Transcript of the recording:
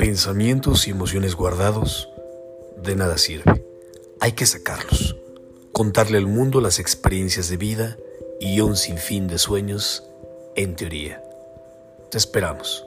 pensamientos y emociones guardados, de nada sirve. Hay que sacarlos, contarle al mundo las experiencias de vida y un sinfín de sueños, en teoría. Te esperamos.